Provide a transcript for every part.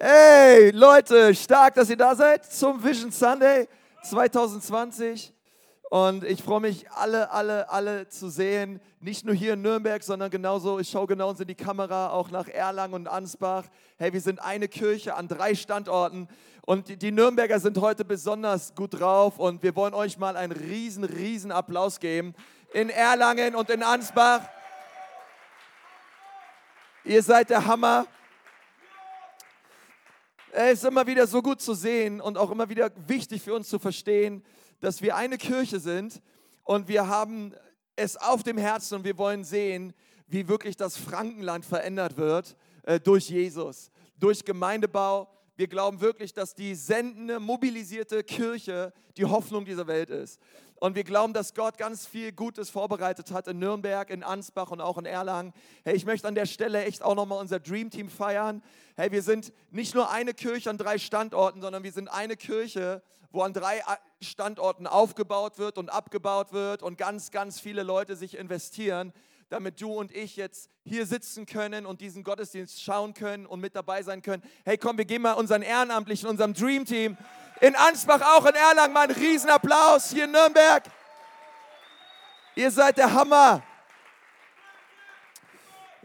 Hey Leute, stark, dass ihr da seid zum Vision Sunday 2020. Und ich freue mich, alle, alle, alle zu sehen. Nicht nur hier in Nürnberg, sondern genauso, ich schaue genauso in die Kamera, auch nach Erlangen und Ansbach. Hey, wir sind eine Kirche an drei Standorten. Und die Nürnberger sind heute besonders gut drauf. Und wir wollen euch mal einen riesen, riesen Applaus geben. In Erlangen und in Ansbach. Ihr seid der Hammer. Es ist immer wieder so gut zu sehen und auch immer wieder wichtig für uns zu verstehen, dass wir eine Kirche sind und wir haben es auf dem Herzen und wir wollen sehen, wie wirklich das Frankenland verändert wird äh, durch Jesus, durch Gemeindebau. Wir glauben wirklich, dass die sendende, mobilisierte Kirche die Hoffnung dieser Welt ist. Und wir glauben, dass Gott ganz viel Gutes vorbereitet hat in Nürnberg, in Ansbach und auch in Erlangen. Hey, ich möchte an der Stelle echt auch nochmal unser Dream Team feiern. Hey, wir sind nicht nur eine Kirche an drei Standorten, sondern wir sind eine Kirche, wo an drei Standorten aufgebaut wird und abgebaut wird und ganz, ganz viele Leute sich investieren, damit du und ich jetzt hier sitzen können und diesen Gottesdienst schauen können und mit dabei sein können. Hey, komm, wir geben mal unseren Ehrenamtlichen, unserem Dream Team in Ansbach, auch in Erlangen, mal einen Riesenapplaus hier in Nürnberg. Ihr seid der Hammer.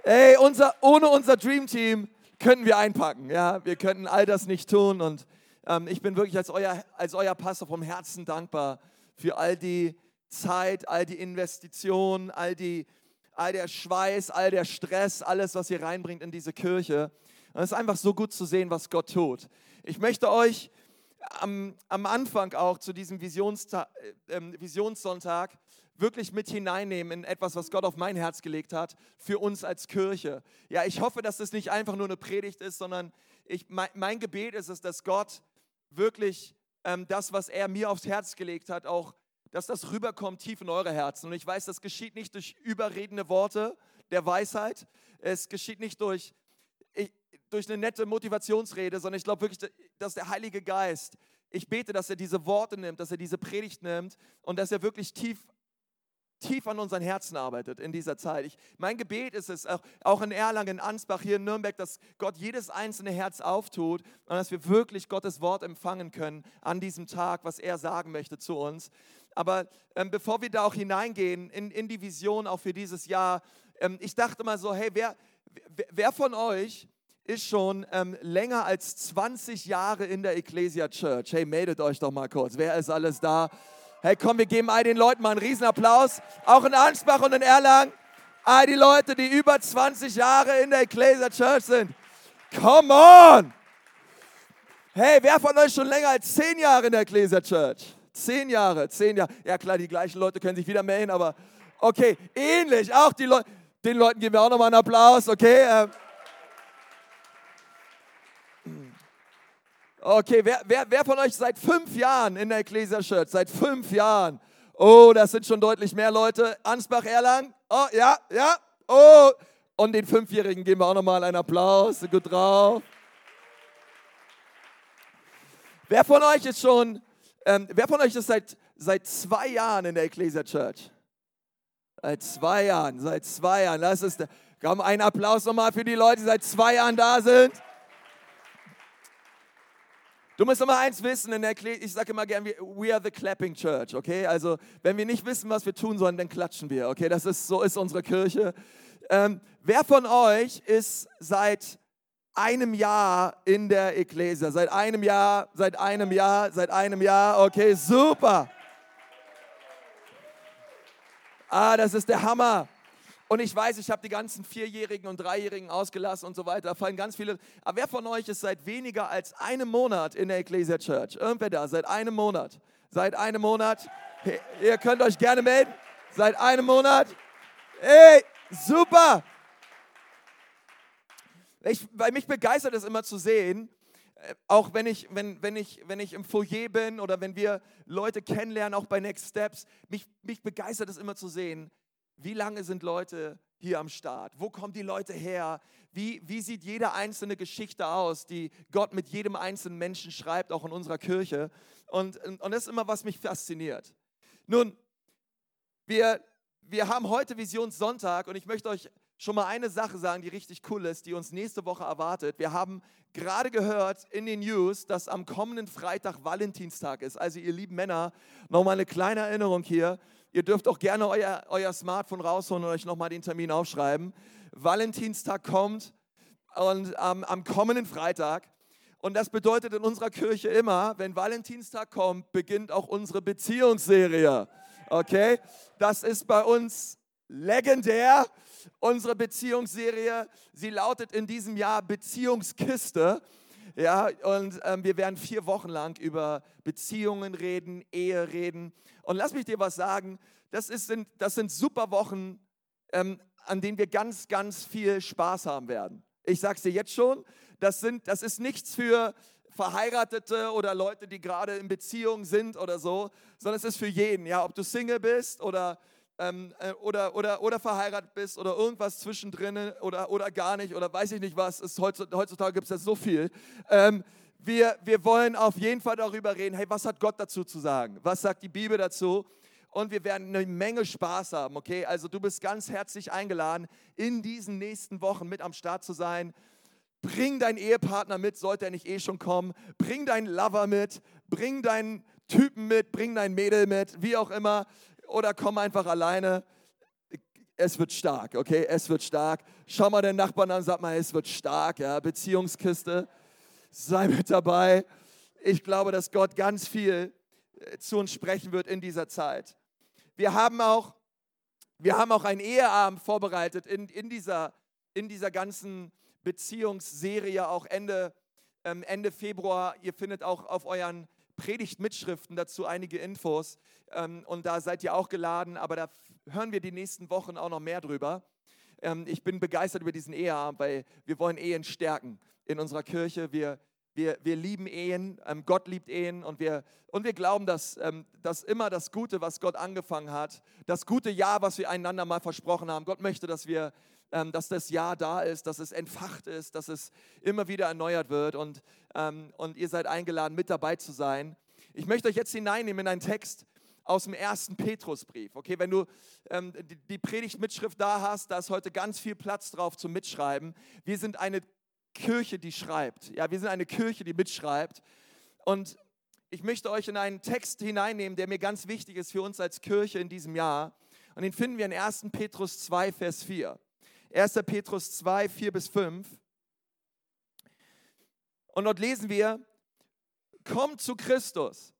Ey, unser, ohne unser Dream Team könnten wir einpacken. Ja, wir könnten all das nicht tun. Und ähm, ich bin wirklich als euer, als euer Pastor vom Herzen dankbar für all die Zeit, all die Investitionen, all, die, all der Schweiß, all der Stress, alles, was ihr reinbringt in diese Kirche. Und es ist einfach so gut zu sehen, was Gott tut. Ich möchte euch am, am Anfang auch zu diesem Visionsta äh, äh, Visionssonntag wirklich mit hineinnehmen in etwas, was Gott auf mein Herz gelegt hat, für uns als Kirche. Ja, ich hoffe, dass das nicht einfach nur eine Predigt ist, sondern ich, mein, mein Gebet ist es, dass Gott wirklich ähm, das, was er mir aufs Herz gelegt hat, auch, dass das rüberkommt tief in eure Herzen. Und ich weiß, das geschieht nicht durch überredende Worte der Weisheit. Es geschieht nicht durch durch eine nette Motivationsrede, sondern ich glaube wirklich, dass der Heilige Geist, ich bete, dass er diese Worte nimmt, dass er diese Predigt nimmt und dass er wirklich tief, tief an unseren Herzen arbeitet in dieser Zeit. Ich, mein Gebet ist es, auch, in Erlangen, in Ansbach, hier in Nürnberg, dass Gott jedes einzelne Herz auftut und dass wir wirklich Gottes Wort empfangen können an diesem Tag, was er sagen möchte zu uns. Aber ähm, bevor wir da auch hineingehen in, in die Vision auch für dieses Jahr, ähm, ich dachte mal so, hey, wer, wer, wer von euch ist schon ähm, länger als 20 Jahre in der Ecclesia Church. Hey, meldet euch doch mal kurz. Wer ist alles da? Hey, komm, wir geben all den Leuten mal einen Riesenapplaus. Auch in Ansbach und in Erlangen. All die Leute, die über 20 Jahre in der Ecclesia Church sind. Come on! Hey, wer von euch schon länger als 10 Jahre in der Ecclesia Church? 10 Jahre, 10 Jahre. Ja klar, die gleichen Leute können sich wieder melden, aber okay, ähnlich. Auch die Leute, den Leuten geben wir auch nochmal einen Applaus, okay? Ähm, Okay, wer, wer, wer von euch seit fünf Jahren in der Ecclesia Church? Seit fünf Jahren. Oh, das sind schon deutlich mehr Leute. Ansbach, Erlang. Oh, ja, ja. Oh. Und den Fünfjährigen geben wir auch nochmal einen Applaus. Gut drauf. Wer von euch ist schon, ähm, wer von euch ist seit, seit zwei Jahren in der Ecclesia Church? Seit zwei Jahren, seit zwei Jahren. Das ist, komm, einen Applaus nochmal für die Leute, die seit zwei Jahren da sind. Du musst immer eins wissen, in der ich sage immer gerne, we are the clapping church, okay? Also, wenn wir nicht wissen, was wir tun sollen, dann klatschen wir, okay? Das ist, so ist unsere Kirche. Ähm, wer von euch ist seit einem Jahr in der Ekklesia? Seit einem Jahr, seit einem Jahr, seit einem Jahr, okay, super. Ah, das ist der Hammer. Und ich weiß, ich habe die ganzen Vierjährigen und Dreijährigen ausgelassen und so weiter. Da fallen ganz viele. Aber wer von euch ist seit weniger als einem Monat in der Ecclesia Church? Irgendwer da? Seit einem Monat? Seit einem Monat? Hey, ihr könnt euch gerne melden. Seit einem Monat? Hey, super! Ich, weil mich begeistert es immer zu sehen, äh, auch wenn ich, wenn, wenn, ich, wenn ich im Foyer bin oder wenn wir Leute kennenlernen, auch bei Next Steps, mich, mich begeistert es immer zu sehen, wie lange sind Leute hier am Start? Wo kommen die Leute her? Wie, wie sieht jede einzelne Geschichte aus, die Gott mit jedem einzelnen Menschen schreibt, auch in unserer Kirche? Und, und das ist immer, was mich fasziniert. Nun, wir, wir haben heute Visionssonntag und ich möchte euch schon mal eine Sache sagen, die richtig cool ist, die uns nächste Woche erwartet. Wir haben gerade gehört in den News, dass am kommenden Freitag Valentinstag ist. Also ihr lieben Männer, nochmal eine kleine Erinnerung hier. Ihr dürft auch gerne euer, euer Smartphone rausholen und euch nochmal den Termin aufschreiben. Valentinstag kommt und ähm, am kommenden Freitag. Und das bedeutet in unserer Kirche immer, wenn Valentinstag kommt, beginnt auch unsere Beziehungsserie. Okay? Das ist bei uns legendär. Unsere Beziehungsserie, sie lautet in diesem Jahr Beziehungskiste. Ja, und ähm, wir werden vier Wochen lang über Beziehungen reden, Ehe reden. Und lass mich dir was sagen, das, ist, sind, das sind super Wochen, ähm, an denen wir ganz, ganz viel Spaß haben werden. Ich sage es dir jetzt schon, das, sind, das ist nichts für Verheiratete oder Leute, die gerade in Beziehung sind oder so, sondern es ist für jeden. Ja, ob du Single bist oder ähm, äh, oder, oder, oder verheiratet bist oder irgendwas zwischendrin oder, oder gar nicht oder weiß ich nicht was, ist heutzutage, gibt es ja so viel. Ähm, wir, wir wollen auf jeden Fall darüber reden, hey, was hat Gott dazu zu sagen? Was sagt die Bibel dazu? Und wir werden eine Menge Spaß haben, okay? Also du bist ganz herzlich eingeladen, in diesen nächsten Wochen mit am Start zu sein. Bring deinen Ehepartner mit, sollte er nicht eh schon kommen. Bring deinen Lover mit, bring deinen Typen mit, bring dein Mädel mit, wie auch immer oder komm einfach alleine. Es wird stark, okay? Es wird stark. Schau mal den Nachbarn an, sag mal, es wird stark, ja? Beziehungskiste. Sei mit dabei. Ich glaube, dass Gott ganz viel äh, zu uns sprechen wird in dieser Zeit. Wir haben auch, wir haben auch einen Eheabend vorbereitet in, in, dieser, in dieser ganzen Beziehungsserie, auch Ende, ähm, Ende Februar. Ihr findet auch auf euren Predigtmitschriften dazu einige Infos. Ähm, und da seid ihr auch geladen, aber da hören wir die nächsten Wochen auch noch mehr drüber. Ähm, ich bin begeistert über diesen Eheabend, weil wir wollen Ehen stärken in unserer Kirche. Wir, wir, wir lieben Ehen, ähm, Gott liebt Ehen und wir, und wir glauben, dass, dass immer das Gute, was Gott angefangen hat, das gute Ja, was wir einander mal versprochen haben, Gott möchte, dass wir ähm, dass das Ja da ist, dass es entfacht ist, dass es immer wieder erneuert wird und, ähm, und ihr seid eingeladen, mit dabei zu sein. Ich möchte euch jetzt hineinnehmen in einen Text aus dem ersten Petrusbrief. Okay, wenn du ähm, die, die Predigtmitschrift da hast, da ist heute ganz viel Platz drauf zum Mitschreiben. Wir sind eine Kirche, die schreibt. Ja, wir sind eine Kirche, die mitschreibt. Und ich möchte euch in einen Text hineinnehmen, der mir ganz wichtig ist für uns als Kirche in diesem Jahr. Und den finden wir in 1. Petrus 2, Vers 4. 1. Petrus 2, 4 bis 5. Und dort lesen wir, kommt zu Christus.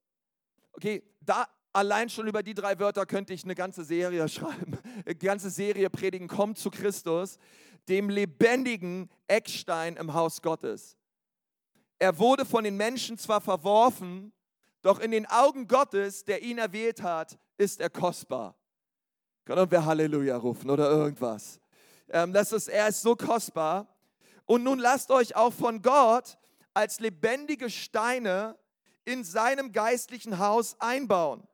Okay, da allein schon über die drei Wörter könnte ich eine ganze Serie schreiben, eine ganze Serie predigen, kommt zu Christus, dem lebendigen Eckstein im Haus Gottes. Er wurde von den Menschen zwar verworfen, doch in den Augen Gottes, der ihn erwählt hat, ist er kostbar. Können wir Halleluja rufen oder irgendwas? Ähm, das ist, er ist so kostbar. Und nun lasst euch auch von Gott als lebendige Steine in seinem geistlichen Haus einbauen.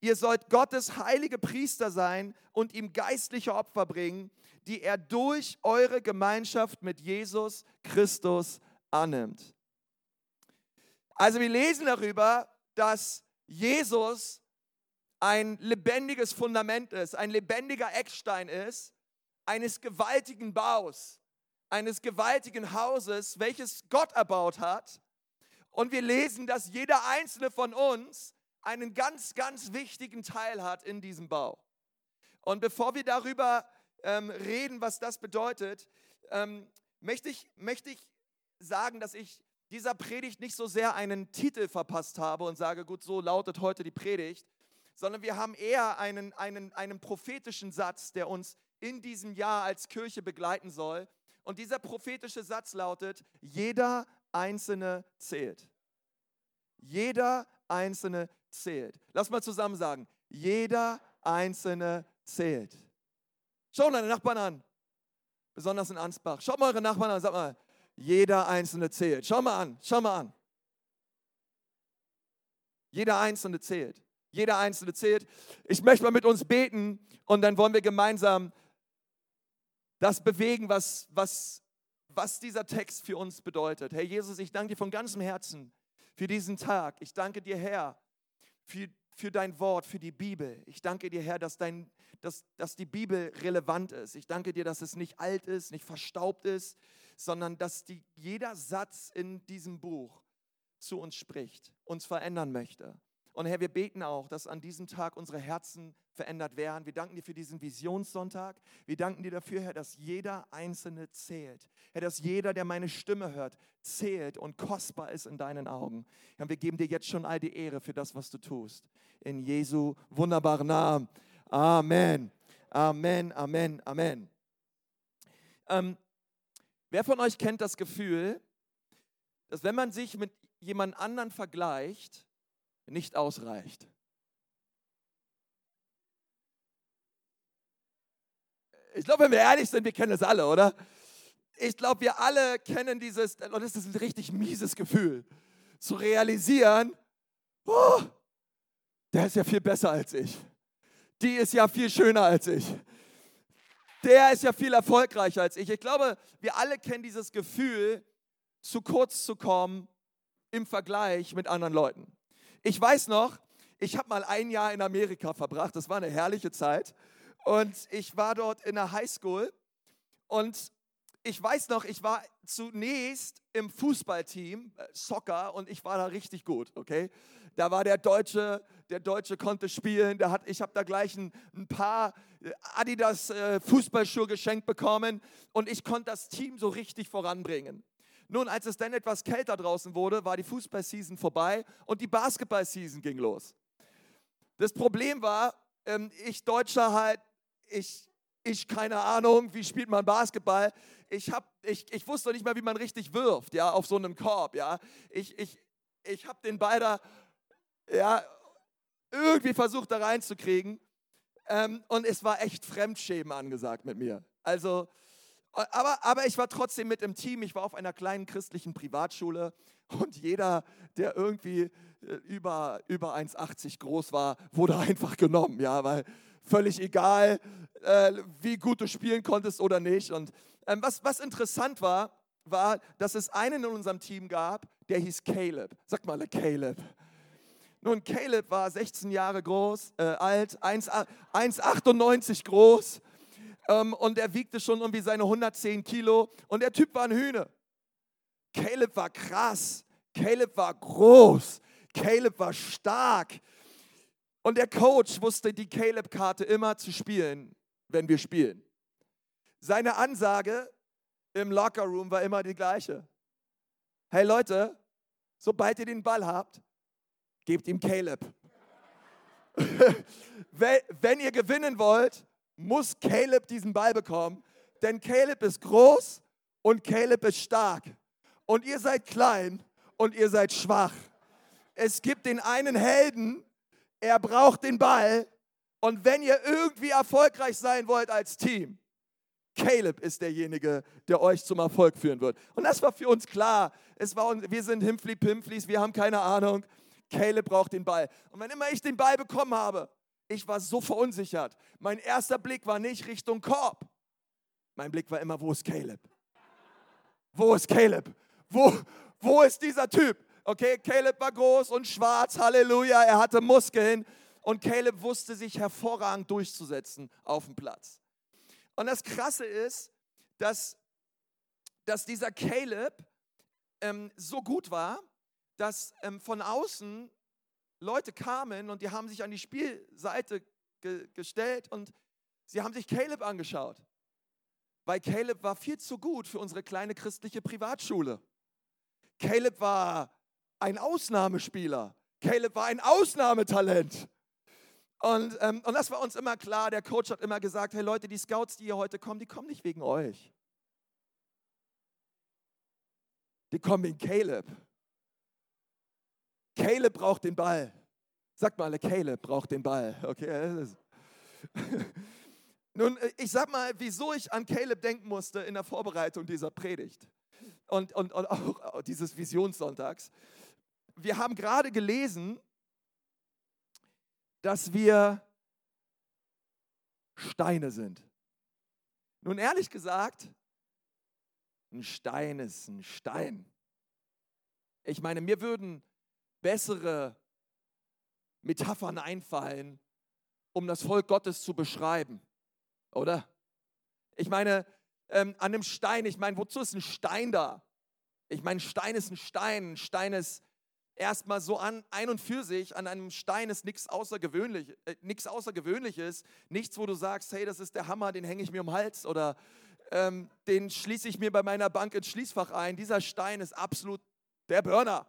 Ihr sollt Gottes heilige Priester sein und ihm geistliche Opfer bringen, die er durch eure Gemeinschaft mit Jesus Christus annimmt. Also wir lesen darüber, dass Jesus ein lebendiges Fundament ist, ein lebendiger Eckstein ist, eines gewaltigen Baus, eines gewaltigen Hauses, welches Gott erbaut hat. Und wir lesen, dass jeder einzelne von uns einen ganz, ganz wichtigen Teil hat in diesem Bau. Und bevor wir darüber ähm, reden, was das bedeutet, ähm, möchte, ich, möchte ich sagen, dass ich dieser Predigt nicht so sehr einen Titel verpasst habe und sage, gut, so lautet heute die Predigt, sondern wir haben eher einen, einen, einen prophetischen Satz, der uns in diesem Jahr als Kirche begleiten soll. Und dieser prophetische Satz lautet, jeder Einzelne zählt. Jeder Einzelne zählt. Lass mal zusammen sagen, jeder Einzelne zählt. Schau deine Nachbarn an, besonders in Ansbach. Schaut mal eure Nachbarn an, sag mal, jeder Einzelne zählt. Schau mal an, schau mal an. Jeder Einzelne zählt. Jeder Einzelne zählt. Ich möchte mal mit uns beten und dann wollen wir gemeinsam das bewegen, was, was, was dieser Text für uns bedeutet. Herr Jesus, ich danke dir von ganzem Herzen für diesen Tag. Ich danke dir, Herr, für, für dein Wort, für die Bibel. Ich danke dir, Herr, dass, dein, dass, dass die Bibel relevant ist. Ich danke dir, dass es nicht alt ist, nicht verstaubt ist, sondern dass die, jeder Satz in diesem Buch zu uns spricht, uns verändern möchte. Und Herr, wir beten auch, dass an diesem Tag unsere Herzen verändert werden. Wir danken dir für diesen Visionssonntag. Wir danken dir dafür, Herr, dass jeder Einzelne zählt. Herr, dass jeder, der meine Stimme hört, zählt und kostbar ist in deinen Augen. Herr, wir geben dir jetzt schon all die Ehre für das, was du tust. In Jesu wunderbaren Namen. Amen. Amen, Amen, Amen. Ähm, wer von euch kennt das Gefühl, dass wenn man sich mit jemand anderen vergleicht, nicht ausreicht? Ich glaube, wenn wir ehrlich sind, wir kennen es alle, oder? Ich glaube, wir alle kennen dieses, und das ist ein richtig mieses Gefühl, zu realisieren, oh, der ist ja viel besser als ich. Die ist ja viel schöner als ich. Der ist ja viel erfolgreicher als ich. Ich glaube, wir alle kennen dieses Gefühl, zu kurz zu kommen im Vergleich mit anderen Leuten. Ich weiß noch, ich habe mal ein Jahr in Amerika verbracht. Das war eine herrliche Zeit. Und ich war dort in der Highschool und ich weiß noch, ich war zunächst im Fußballteam, äh, Soccer, und ich war da richtig gut, okay? Da war der Deutsche, der Deutsche konnte spielen, der hat, ich habe da gleich ein, ein paar äh, Adidas äh, geschenkt bekommen und ich konnte das Team so richtig voranbringen. Nun, als es dann etwas kälter draußen wurde, war die Fußballseason vorbei und die Basketballseason ging los. Das Problem war, ähm, ich Deutscher halt ich, ich keine Ahnung, wie spielt man Basketball. Ich, hab, ich, ich wusste nicht mehr, wie man richtig wirft, ja, auf so einem Korb, ja. Ich, ich, ich habe den Ball da, ja, irgendwie versucht da reinzukriegen. Ähm, und es war echt Fremdschämen angesagt mit mir. Also, aber, aber ich war trotzdem mit im Team. Ich war auf einer kleinen christlichen Privatschule und jeder, der irgendwie äh, über, über 1,80 groß war, wurde einfach genommen, ja, weil völlig egal, äh, wie gut du spielen konntest oder nicht. Und ähm, was, was interessant war, war, dass es einen in unserem Team gab, der hieß Caleb. Sag mal, Caleb. Nun, Caleb war 16 Jahre groß, äh, alt, 1,98 groß ähm, und er wiegte schon irgendwie seine 110 Kilo und der Typ war ein Hühner. Caleb war krass, Caleb war groß, Caleb war stark, und der Coach wusste die Caleb-Karte immer zu spielen, wenn wir spielen. Seine Ansage im Lockerroom war immer die gleiche. Hey Leute, sobald ihr den Ball habt, gebt ihm Caleb. wenn ihr gewinnen wollt, muss Caleb diesen Ball bekommen, denn Caleb ist groß und Caleb ist stark. Und ihr seid klein und ihr seid schwach. Es gibt den einen Helden, er braucht den Ball. Und wenn ihr irgendwie erfolgreich sein wollt als Team, Caleb ist derjenige, der euch zum Erfolg führen wird. Und das war für uns klar. Es war, wir sind Himpfli-Pimpflis, wir haben keine Ahnung. Caleb braucht den Ball. Und wenn immer ich den Ball bekommen habe, ich war so verunsichert. Mein erster Blick war nicht Richtung Korb. Mein Blick war immer, wo ist Caleb? Wo ist Caleb? Wo, wo ist dieser Typ? Okay, Caleb war groß und schwarz, Halleluja, er hatte Muskeln und Caleb wusste sich hervorragend durchzusetzen auf dem Platz. Und das Krasse ist, dass, dass dieser Caleb ähm, so gut war, dass ähm, von außen Leute kamen und die haben sich an die Spielseite ge gestellt und sie haben sich Caleb angeschaut. Weil Caleb war viel zu gut für unsere kleine christliche Privatschule. Caleb war ein Ausnahmespieler. Caleb war ein Ausnahmetalent. Und, ähm, und das war uns immer klar. Der Coach hat immer gesagt, hey Leute, die Scouts, die hier heute kommen, die kommen nicht wegen euch. Die kommen wegen Caleb. Caleb braucht den Ball. Sagt mal alle, Caleb braucht den Ball. Okay. Nun, äh, ich sag mal, wieso ich an Caleb denken musste in der Vorbereitung dieser Predigt und, und, und auch dieses Visionssonntags wir haben gerade gelesen, dass wir Steine sind. Nun ehrlich gesagt, ein Stein ist ein Stein. Ich meine, mir würden bessere Metaphern einfallen, um das Volk Gottes zu beschreiben, oder? Ich meine, ähm, an einem Stein, ich meine, wozu ist ein Stein da? Ich meine, Stein ist ein Stein. Ein Stein ist erstmal so an, ein und für sich. An einem Stein ist nichts Außergewöhnlich, äh, Außergewöhnliches. Nichts, wo du sagst, hey, das ist der Hammer, den hänge ich mir um den Hals oder ähm, den schließe ich mir bei meiner Bank ins Schließfach ein. Dieser Stein ist absolut der Burner.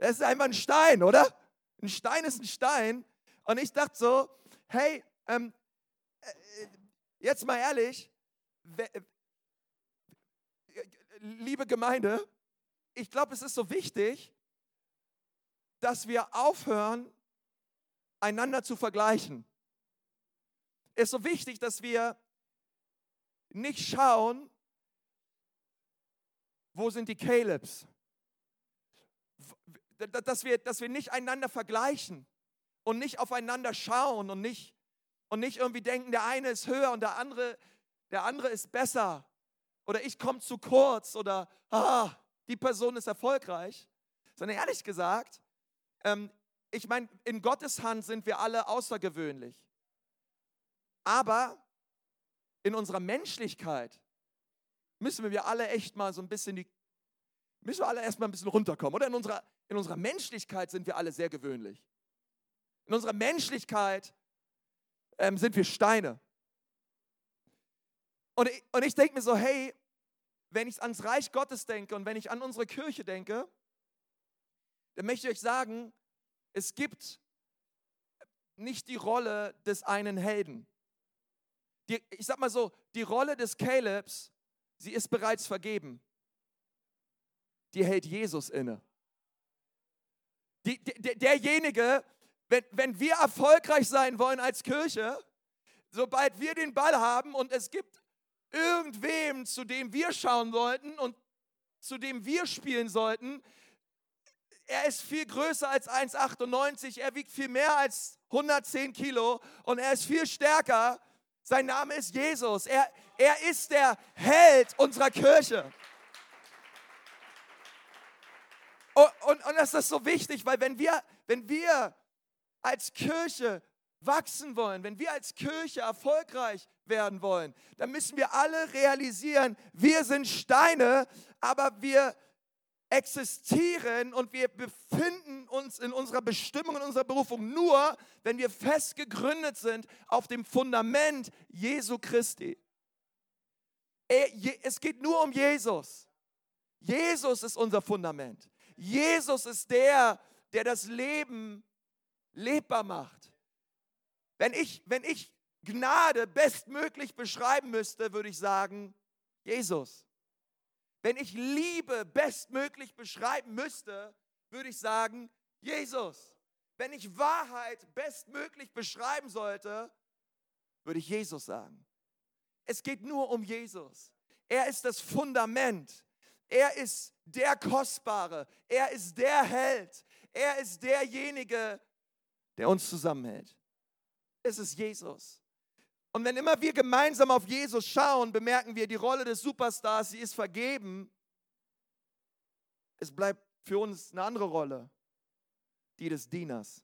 Es ist einfach ein Stein, oder? Ein Stein ist ein Stein. Und ich dachte so, hey, ähm, äh, jetzt mal ehrlich, liebe Gemeinde, ich glaube, es ist so wichtig, dass wir aufhören, einander zu vergleichen. Es ist so wichtig, dass wir nicht schauen, wo sind die Calebs? Dass wir, dass wir nicht einander vergleichen und nicht aufeinander schauen und nicht, und nicht irgendwie denken, der eine ist höher und der andere, der andere ist besser oder ich komme zu kurz oder ah, die Person ist erfolgreich, sondern ehrlich gesagt, ähm, ich meine, in Gottes Hand sind wir alle außergewöhnlich. Aber in unserer Menschlichkeit müssen wir alle echt mal so ein bisschen die, müssen wir alle erstmal ein bisschen runterkommen. Oder in unserer, in unserer Menschlichkeit sind wir alle sehr gewöhnlich. In unserer Menschlichkeit ähm, sind wir Steine. Und ich, und ich denke mir so, hey, wenn ich ans Reich Gottes denke und wenn ich an unsere Kirche denke, dann möchte ich euch sagen, es gibt nicht die Rolle des einen Helden. Die, ich sag mal so, die Rolle des Calebs, sie ist bereits vergeben. Die hält Jesus inne. Die, der, derjenige, wenn, wenn wir erfolgreich sein wollen als Kirche, sobald wir den Ball haben und es gibt irgendwem, zu dem wir schauen sollten und zu dem wir spielen sollten, er ist viel größer als 1,98, er wiegt viel mehr als 110 Kilo und er ist viel stärker sein Name ist Jesus. Er, er ist der Held unserer Kirche. Und, und, und das ist so wichtig, weil wenn wir, wenn wir als Kirche wachsen wollen, wenn wir als Kirche erfolgreich werden wollen, dann müssen wir alle realisieren, wir sind Steine, aber wir existieren und wir befinden uns in unserer Bestimmung, in unserer Berufung nur, wenn wir fest gegründet sind auf dem Fundament Jesu Christi. Es geht nur um Jesus. Jesus ist unser Fundament. Jesus ist der, der das Leben lebbar macht. Wenn ich, wenn ich Gnade bestmöglich beschreiben müsste, würde ich sagen, Jesus. Wenn ich Liebe bestmöglich beschreiben müsste, würde ich sagen, Jesus. Wenn ich Wahrheit bestmöglich beschreiben sollte, würde ich Jesus sagen. Es geht nur um Jesus. Er ist das Fundament. Er ist der Kostbare. Er ist der Held. Er ist derjenige, der uns zusammenhält. Es ist Jesus. Und wenn immer wir gemeinsam auf Jesus schauen, bemerken wir, die Rolle des Superstars, sie ist vergeben. Es bleibt für uns eine andere Rolle, die des Dieners.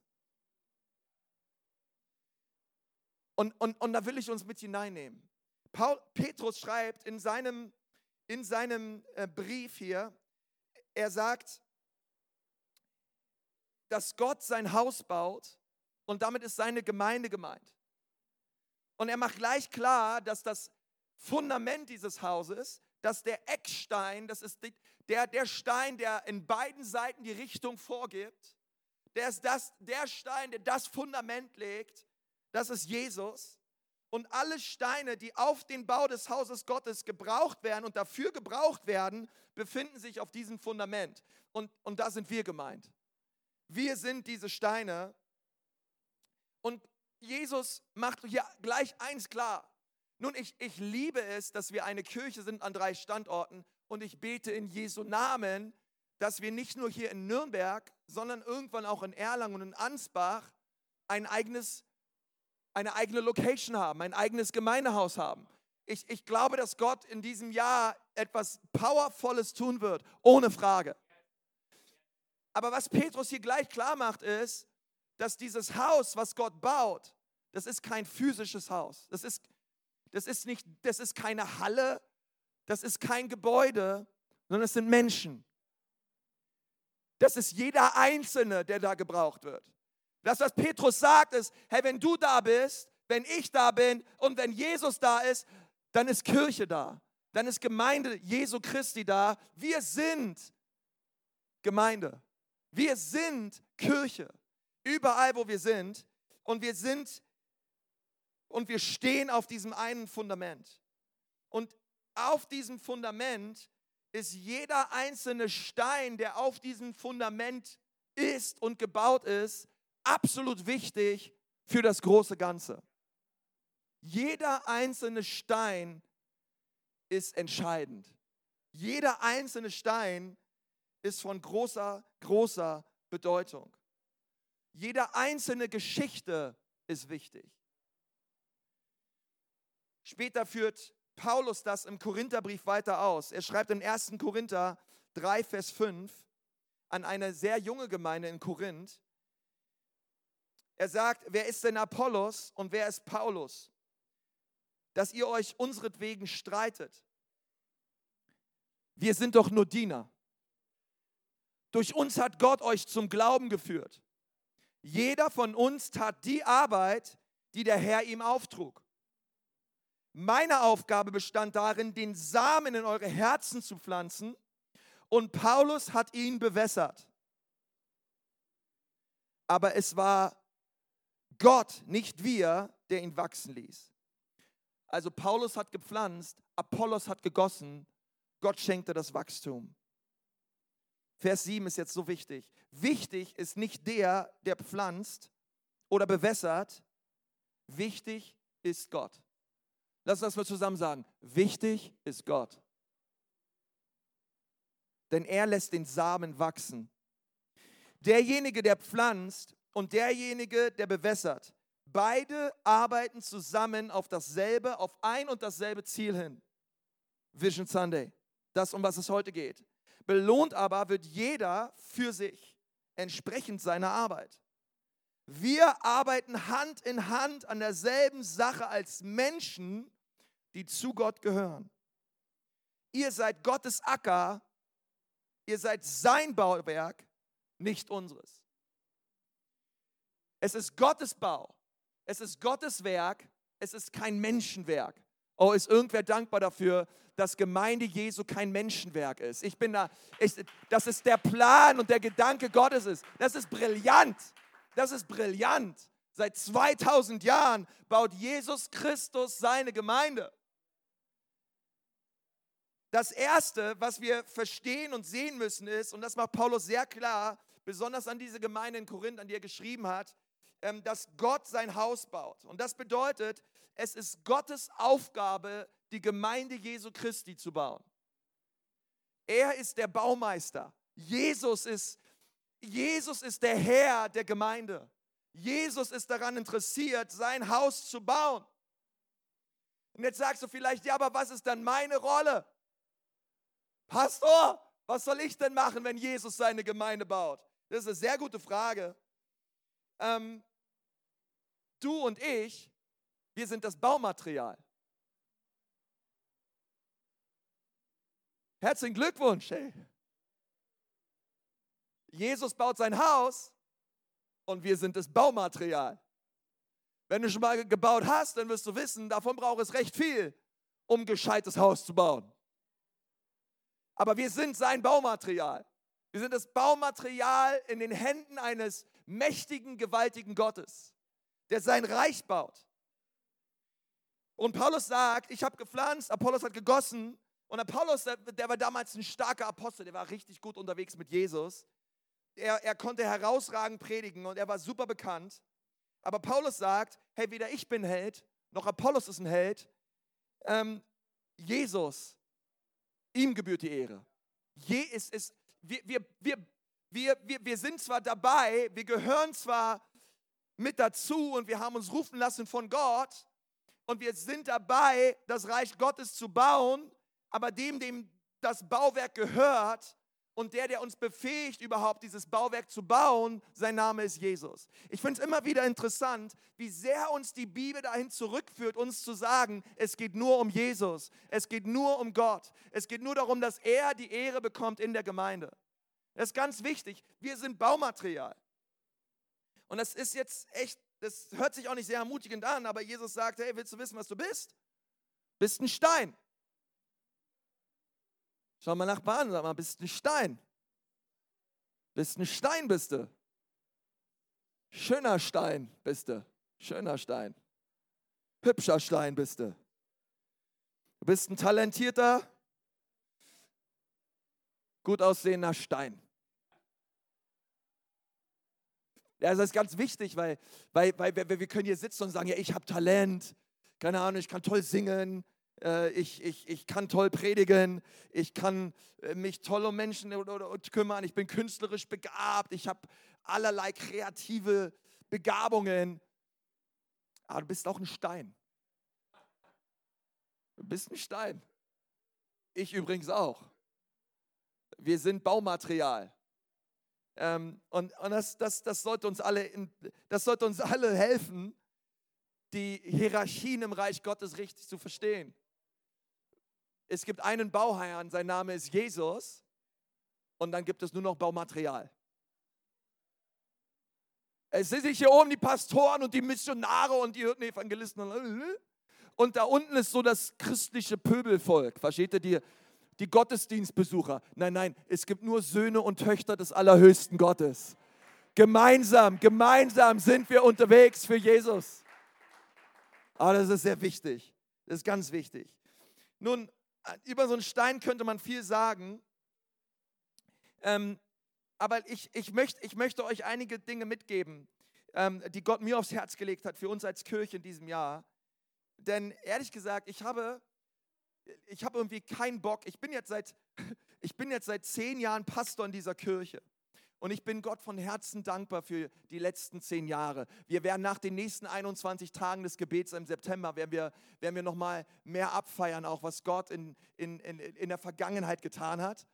Und, und, und da will ich uns mit hineinnehmen. Paul, Petrus schreibt in seinem, in seinem äh, Brief hier, er sagt, dass Gott sein Haus baut und damit ist seine Gemeinde gemeint. Und er macht gleich klar, dass das Fundament dieses Hauses, dass der Eckstein, das ist der, der Stein, der in beiden Seiten die Richtung vorgibt, der ist das, der Stein, der das Fundament legt, das ist Jesus. Und alle Steine, die auf den Bau des Hauses Gottes gebraucht werden und dafür gebraucht werden, befinden sich auf diesem Fundament. Und, und da sind wir gemeint. Wir sind diese Steine. Und Jesus macht hier gleich eins klar. Nun, ich, ich liebe es, dass wir eine Kirche sind an drei Standorten und ich bete in Jesu Namen, dass wir nicht nur hier in Nürnberg, sondern irgendwann auch in Erlangen und in Ansbach ein eigenes, eine eigene Location haben, ein eigenes Gemeindehaus haben. Ich, ich glaube, dass Gott in diesem Jahr etwas Powervolles tun wird, ohne Frage. Aber was Petrus hier gleich klar macht, ist, dass dieses Haus, was Gott baut, das ist kein physisches Haus. Das ist, das ist, nicht, das ist keine Halle, das ist kein Gebäude, sondern es sind Menschen. Das ist jeder Einzelne, der da gebraucht wird. Das, was Petrus sagt, ist, hey, wenn du da bist, wenn ich da bin und wenn Jesus da ist, dann ist Kirche da. Dann ist Gemeinde Jesu Christi da. Wir sind Gemeinde. Wir sind Kirche. Überall, wo wir sind. Und wir sind und wir stehen auf diesem einen Fundament. Und auf diesem Fundament ist jeder einzelne Stein, der auf diesem Fundament ist und gebaut ist, absolut wichtig für das große Ganze. Jeder einzelne Stein ist entscheidend. Jeder einzelne Stein ist von großer, großer Bedeutung. Jede einzelne Geschichte ist wichtig. Später führt Paulus das im Korintherbrief weiter aus. Er schreibt in 1. Korinther 3, Vers 5 an eine sehr junge Gemeinde in Korinth. Er sagt, wer ist denn Apollos und wer ist Paulus? Dass ihr euch unseretwegen streitet. Wir sind doch nur Diener. Durch uns hat Gott euch zum Glauben geführt. Jeder von uns tat die Arbeit, die der Herr ihm auftrug. Meine Aufgabe bestand darin, den Samen in eure Herzen zu pflanzen und Paulus hat ihn bewässert. Aber es war Gott, nicht wir, der ihn wachsen ließ. Also Paulus hat gepflanzt, Apollos hat gegossen, Gott schenkte das Wachstum. Vers 7 ist jetzt so wichtig. Wichtig ist nicht der, der pflanzt oder bewässert, wichtig ist Gott. Lass uns das mal zusammen sagen. Wichtig ist Gott. Denn er lässt den Samen wachsen. Derjenige, der pflanzt und derjenige, der bewässert, beide arbeiten zusammen auf dasselbe, auf ein und dasselbe Ziel hin. Vision Sunday. Das, um was es heute geht. Belohnt aber wird jeder für sich, entsprechend seiner Arbeit. Wir arbeiten Hand in Hand an derselben Sache als Menschen, die zu Gott gehören. Ihr seid Gottes Acker, ihr seid sein Bauwerk, nicht unseres. Es ist Gottes Bau, es ist Gottes Werk, es ist kein Menschenwerk. Oh, ist irgendwer dankbar dafür, dass Gemeinde Jesu kein Menschenwerk ist? Ich bin da, ich, das ist der Plan und der Gedanke Gottes ist. Das ist brillant. Das ist brillant. Seit 2000 Jahren baut Jesus Christus seine Gemeinde. Das Erste, was wir verstehen und sehen müssen, ist, und das macht Paulus sehr klar, besonders an diese Gemeinde in Korinth, an die er geschrieben hat, dass Gott sein Haus baut. Und das bedeutet, es ist Gottes Aufgabe, die Gemeinde Jesu Christi zu bauen. Er ist der Baumeister. Jesus ist, Jesus ist der Herr der Gemeinde. Jesus ist daran interessiert, sein Haus zu bauen. Und jetzt sagst du vielleicht, ja, aber was ist dann meine Rolle? Pastor, was soll ich denn machen, wenn Jesus seine Gemeinde baut? Das ist eine sehr gute Frage. Ähm, du und ich, wir sind das Baumaterial. Herzlichen Glückwunsch. Hey. Jesus baut sein Haus und wir sind das Baumaterial. Wenn du schon mal gebaut hast, dann wirst du wissen, davon braucht es recht viel, um ein gescheites Haus zu bauen. Aber wir sind sein Baumaterial. Wir sind das Baumaterial in den Händen eines mächtigen, gewaltigen Gottes, der sein Reich baut. Und Paulus sagt, ich habe gepflanzt, Apollos hat gegossen. Und Apollos, der, war damals ein starker Apostel, der war richtig gut unterwegs mit Jesus. Er, er konnte herausragend predigen und er war super bekannt. Aber Paulus sagt, hey, weder ich bin Held, noch Apollos ist ein Held. Ähm, Jesus Ihm gebührt die Ehre. Je, ist, wir, wir, wir, wir, wir, wir sind zwar dabei, wir gehören zwar mit dazu und wir haben uns rufen lassen von Gott und wir sind dabei, das Reich Gottes zu bauen, aber dem, dem das Bauwerk gehört und der, der uns befähigt, überhaupt dieses Bauwerk zu bauen, sein Name ist Jesus. Ich finde es immer wieder interessant, wie sehr uns die Bibel dahin zurückführt, uns zu sagen, es geht nur um Jesus, es geht nur um Gott, es geht nur darum, dass er die Ehre bekommt in der Gemeinde. Das ist ganz wichtig. Wir sind Baumaterial. Und das ist jetzt echt, das hört sich auch nicht sehr ermutigend an, aber Jesus sagt, hey, willst du wissen, was du bist? Bist ein Stein. Schau mal nach Bahn, sag mal, bist ein Stein. Bist ein Stein, bist du. Schöner Stein bist du. Schöner Stein. Hübscher Stein bist du. Du bist ein talentierter, gut aussehender Stein. Ja, das ist ganz wichtig, weil, weil, weil wir, wir können hier sitzen und sagen, ja, ich habe Talent, keine Ahnung, ich kann toll singen, äh, ich, ich, ich kann toll predigen, ich kann äh, mich toll um Menschen kümmern, ich bin künstlerisch begabt, ich habe allerlei kreative Begabungen. Aber du bist auch ein Stein. Du bist ein Stein. Ich übrigens auch. Wir sind Baumaterial. Ähm, und und das, das, das, sollte uns alle in, das sollte uns alle helfen, die Hierarchien im Reich Gottes richtig zu verstehen es gibt einen Bauherrn, sein Name ist Jesus, und dann gibt es nur noch Baumaterial. Es sind nicht hier oben die Pastoren und die Missionare und die Evangelisten. Und da unten ist so das christliche Pöbelvolk. Versteht ihr die, die Gottesdienstbesucher? Nein, nein, es gibt nur Söhne und Töchter des allerhöchsten Gottes. Gemeinsam, gemeinsam sind wir unterwegs für Jesus. Aber das ist sehr wichtig. Das ist ganz wichtig. Nun, über so einen Stein könnte man viel sagen. Ähm, aber ich, ich, möcht, ich möchte euch einige Dinge mitgeben, ähm, die Gott mir aufs Herz gelegt hat für uns als Kirche in diesem Jahr. Denn ehrlich gesagt, ich habe, ich habe irgendwie keinen Bock. Ich bin jetzt seit, ich bin jetzt seit zehn Jahren Pastor in dieser Kirche. Und ich bin Gott von Herzen dankbar für die letzten zehn Jahre. Wir werden nach den nächsten 21 Tagen des Gebets im September, werden wir, werden wir nochmal mehr abfeiern, auch was Gott in, in, in, in der Vergangenheit getan hat.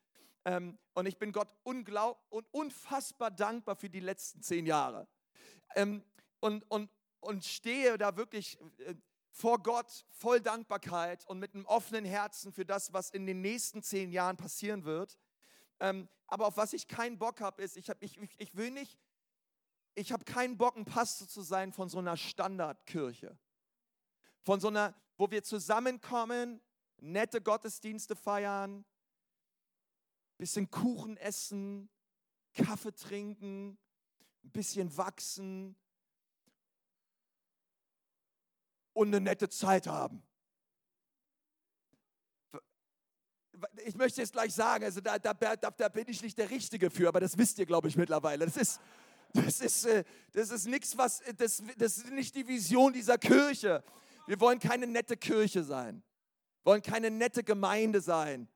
Ähm, und ich bin Gott unglaub und unfassbar dankbar für die letzten zehn Jahre. Ähm, und, und, und stehe da wirklich äh, vor Gott voll Dankbarkeit und mit einem offenen Herzen für das, was in den nächsten zehn Jahren passieren wird. Ähm, aber auf was ich keinen Bock habe, ist, ich, hab, ich, ich, ich will nicht, ich habe keinen Bock, ein Pastor zu sein von so einer Standardkirche. Von so einer, wo wir zusammenkommen, nette Gottesdienste feiern, bisschen Kuchen essen, Kaffee trinken, ein bisschen wachsen und eine nette Zeit haben. ich möchte jetzt gleich sagen, also da, da, da, bin ich nicht der Richtige für, aber das wisst ihr, glaube ich, mittlerweile. Das ist, das ist, äh, das ist nichts, was, das, das ist nicht die Vision dieser Kirche. Wir wollen keine nette Kirche sein. Wir wollen keine nette Gemeinde sein.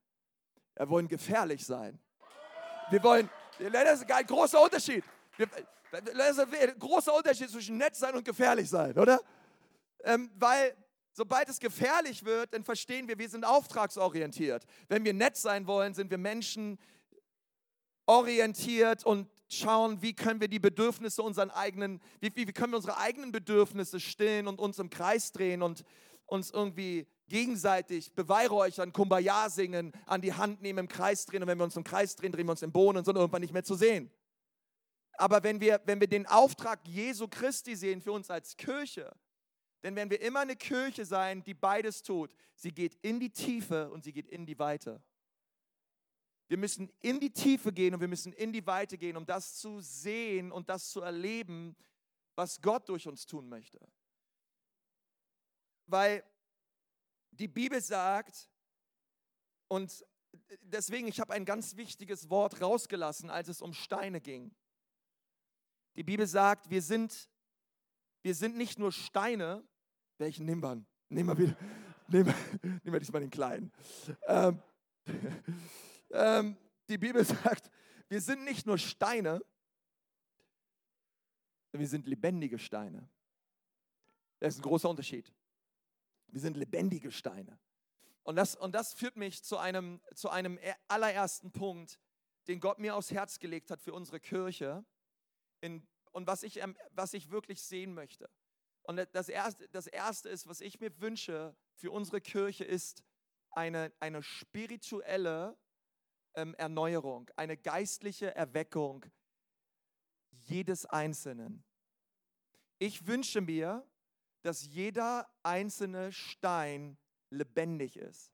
Wir wollen gefährlich sein. Wir wollen, das ist ein großer Unterschied. das ist ein großer Unterschied zwischen nett sein und gefährlich sein, oder? Ähm, weil Sobald es gefährlich wird, dann verstehen wir, wir sind auftragsorientiert. Wenn wir nett sein wollen, sind wir Menschen orientiert und schauen, wie können wir die Bedürfnisse unseren eigenen, wie, wie, können wir unsere eigenen Bedürfnisse stillen und uns im Kreis drehen und uns irgendwie gegenseitig beweihräuchern, Kumbaya singen, an die Hand nehmen, im Kreis drehen. Und wenn wir uns im Kreis drehen, drehen wir uns im Boden und sind irgendwann nicht mehr zu sehen. Aber wenn wir, wenn wir den Auftrag Jesu Christi sehen für uns als Kirche, denn wenn wir immer eine Kirche sein, die beides tut, sie geht in die Tiefe und sie geht in die Weite. Wir müssen in die Tiefe gehen und wir müssen in die Weite gehen, um das zu sehen und das zu erleben, was Gott durch uns tun möchte. Weil die Bibel sagt, und deswegen, ich habe ein ganz wichtiges Wort rausgelassen, als es um Steine ging. Die Bibel sagt, wir sind, wir sind nicht nur Steine, welchen nehmen wir? Nehmen wir, wieder, nehmen wir, nehmen wir diesmal den kleinen. Ähm, ähm, die Bibel sagt, wir sind nicht nur Steine, wir sind lebendige Steine. Das ist ein großer Unterschied. Wir sind lebendige Steine. Und das, und das führt mich zu einem, zu einem allerersten Punkt, den Gott mir aufs Herz gelegt hat für unsere Kirche in, und was ich, ähm, was ich wirklich sehen möchte. Und das erste, das erste ist, was ich mir wünsche für unsere Kirche, ist eine, eine spirituelle ähm, Erneuerung, eine geistliche Erweckung jedes Einzelnen. Ich wünsche mir, dass jeder einzelne Stein lebendig ist.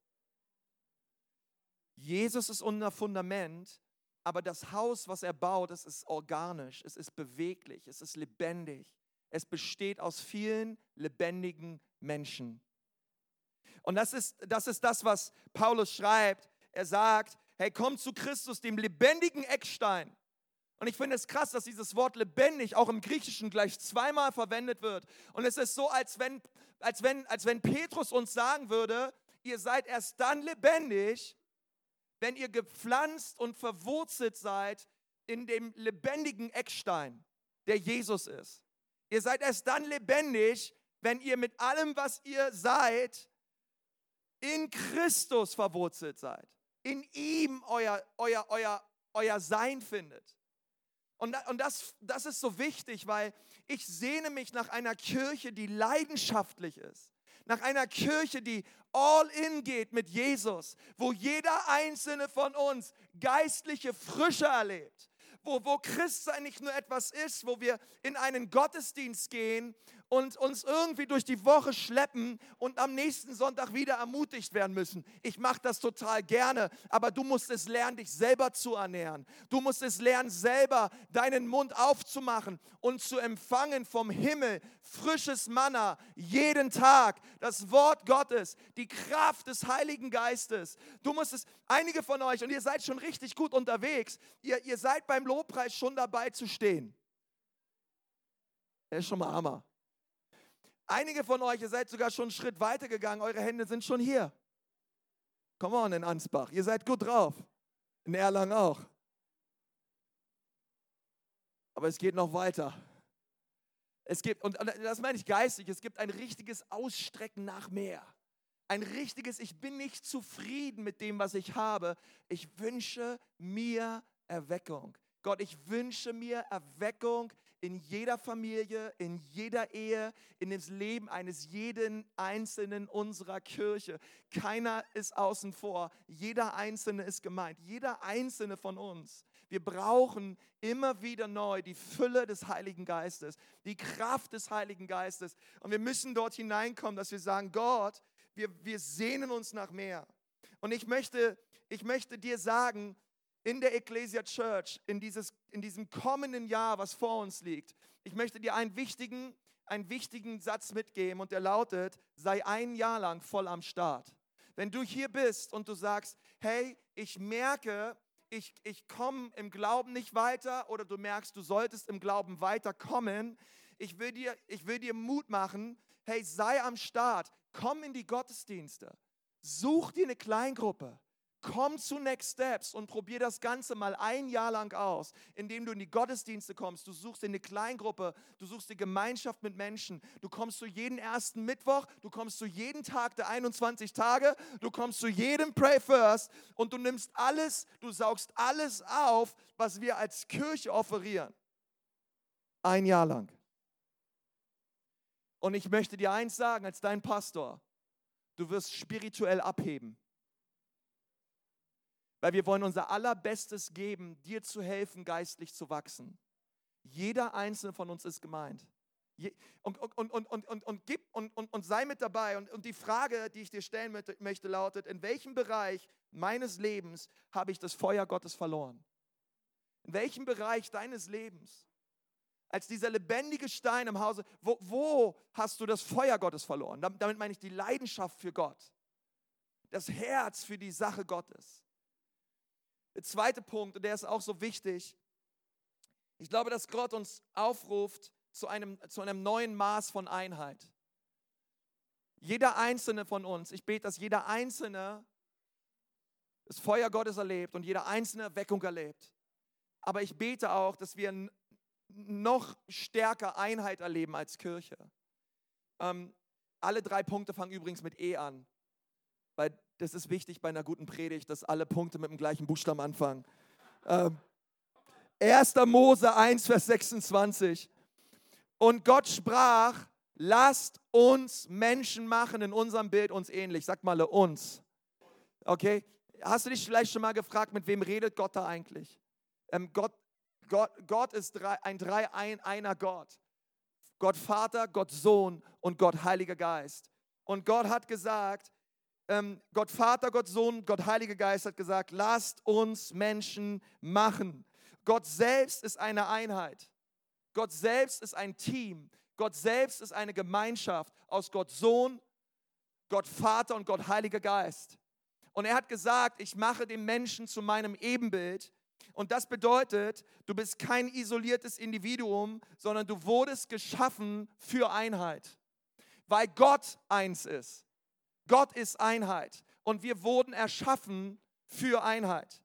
Jesus ist unser Fundament, aber das Haus, was er baut, es ist organisch, es ist beweglich, es ist lebendig. Es besteht aus vielen lebendigen Menschen. Und das ist, das ist das, was Paulus schreibt. Er sagt, hey, komm zu Christus, dem lebendigen Eckstein. Und ich finde es krass, dass dieses Wort lebendig auch im Griechischen gleich zweimal verwendet wird. Und es ist so, als wenn, als wenn, als wenn Petrus uns sagen würde, ihr seid erst dann lebendig, wenn ihr gepflanzt und verwurzelt seid in dem lebendigen Eckstein, der Jesus ist. Ihr seid erst dann lebendig, wenn ihr mit allem, was ihr seid, in Christus verwurzelt seid. In ihm euer, euer, euer, euer Sein findet. Und, und das, das ist so wichtig, weil ich sehne mich nach einer Kirche, die leidenschaftlich ist. Nach einer Kirche, die all in geht mit Jesus, wo jeder einzelne von uns geistliche Frische erlebt. Wo, wo Christsein nicht nur etwas ist, wo wir in einen Gottesdienst gehen und uns irgendwie durch die Woche schleppen und am nächsten Sonntag wieder ermutigt werden müssen. Ich mache das total gerne, aber du musst es lernen, dich selber zu ernähren. Du musst es lernen, selber deinen Mund aufzumachen und zu empfangen vom Himmel frisches Manna jeden Tag, das Wort Gottes, die Kraft des Heiligen Geistes. Du musst es, einige von euch, und ihr seid schon richtig gut unterwegs, ihr, ihr seid beim Lobpreis schon dabei zu stehen. Er ist schon mal Hammer. Einige von euch, ihr seid sogar schon einen Schritt weiter gegangen, eure Hände sind schon hier. Come on in Ansbach, ihr seid gut drauf. In Erlangen auch. Aber es geht noch weiter. Es gibt, und das meine ich geistig, es gibt ein richtiges Ausstrecken nach mehr. Ein richtiges, ich bin nicht zufrieden mit dem, was ich habe. Ich wünsche mir Erweckung. Gott, ich wünsche mir Erweckung in jeder Familie, in jeder Ehe, in dem Leben eines jeden Einzelnen unserer Kirche. Keiner ist außen vor, jeder Einzelne ist gemeint, jeder Einzelne von uns. Wir brauchen immer wieder neu die Fülle des Heiligen Geistes, die Kraft des Heiligen Geistes. Und wir müssen dort hineinkommen, dass wir sagen, Gott, wir, wir sehnen uns nach mehr. Und ich möchte, ich möchte dir sagen, in der Ecclesia Church, in, dieses, in diesem kommenden Jahr, was vor uns liegt, ich möchte dir einen wichtigen, einen wichtigen Satz mitgeben und der lautet, sei ein Jahr lang voll am Start. Wenn du hier bist und du sagst, hey, ich merke, ich, ich komme im Glauben nicht weiter oder du merkst, du solltest im Glauben weiterkommen, ich will, dir, ich will dir Mut machen, hey, sei am Start, komm in die Gottesdienste, such dir eine Kleingruppe, Komm zu Next Steps und probier das Ganze mal ein Jahr lang aus, indem du in die Gottesdienste kommst. Du suchst in eine Kleingruppe, du suchst die Gemeinschaft mit Menschen. Du kommst zu jedem ersten Mittwoch, du kommst zu jedem Tag der 21 Tage, du kommst zu jedem Pray First und du nimmst alles, du saugst alles auf, was wir als Kirche offerieren. Ein Jahr lang. Und ich möchte dir eins sagen als dein Pastor, du wirst spirituell abheben. Weil wir wollen unser allerbestes geben, dir zu helfen, geistlich zu wachsen. Jeder einzelne von uns ist gemeint. Und, und, und, und, und, und, gib, und, und, und sei mit dabei. Und, und die Frage, die ich dir stellen möchte, lautet, in welchem Bereich meines Lebens habe ich das Feuer Gottes verloren? In welchem Bereich deines Lebens? Als dieser lebendige Stein im Hause, wo, wo hast du das Feuer Gottes verloren? Damit meine ich die Leidenschaft für Gott, das Herz für die Sache Gottes. Der zweite Punkt, und der ist auch so wichtig, ich glaube, dass Gott uns aufruft zu einem, zu einem neuen Maß von Einheit. Jeder einzelne von uns, ich bete, dass jeder einzelne das Feuer Gottes erlebt und jeder einzelne Weckung erlebt. Aber ich bete auch, dass wir noch stärker Einheit erleben als Kirche. Ähm, alle drei Punkte fangen übrigens mit E an, weil das ist wichtig bei einer guten Predigt, dass alle Punkte mit dem gleichen Buchstaben anfangen. Ähm, 1. Mose 1, Vers 26. Und Gott sprach, lasst uns Menschen machen in unserem Bild uns ähnlich. Sag mal uns. Okay? Hast du dich vielleicht schon mal gefragt, mit wem redet Gott da eigentlich? Ähm, Gott, Gott, Gott ist drei, ein drei ein, einer Gott. Gott Vater, Gott Sohn und Gott Heiliger Geist. Und Gott hat gesagt, ähm, Gott Vater, Gott Sohn, Gott Heiliger Geist hat gesagt, lasst uns Menschen machen. Gott selbst ist eine Einheit. Gott selbst ist ein Team. Gott selbst ist eine Gemeinschaft aus Gott Sohn, Gott Vater und Gott Heiliger Geist. Und er hat gesagt, ich mache den Menschen zu meinem Ebenbild. Und das bedeutet, du bist kein isoliertes Individuum, sondern du wurdest geschaffen für Einheit, weil Gott eins ist. Gott ist Einheit und wir wurden erschaffen für Einheit.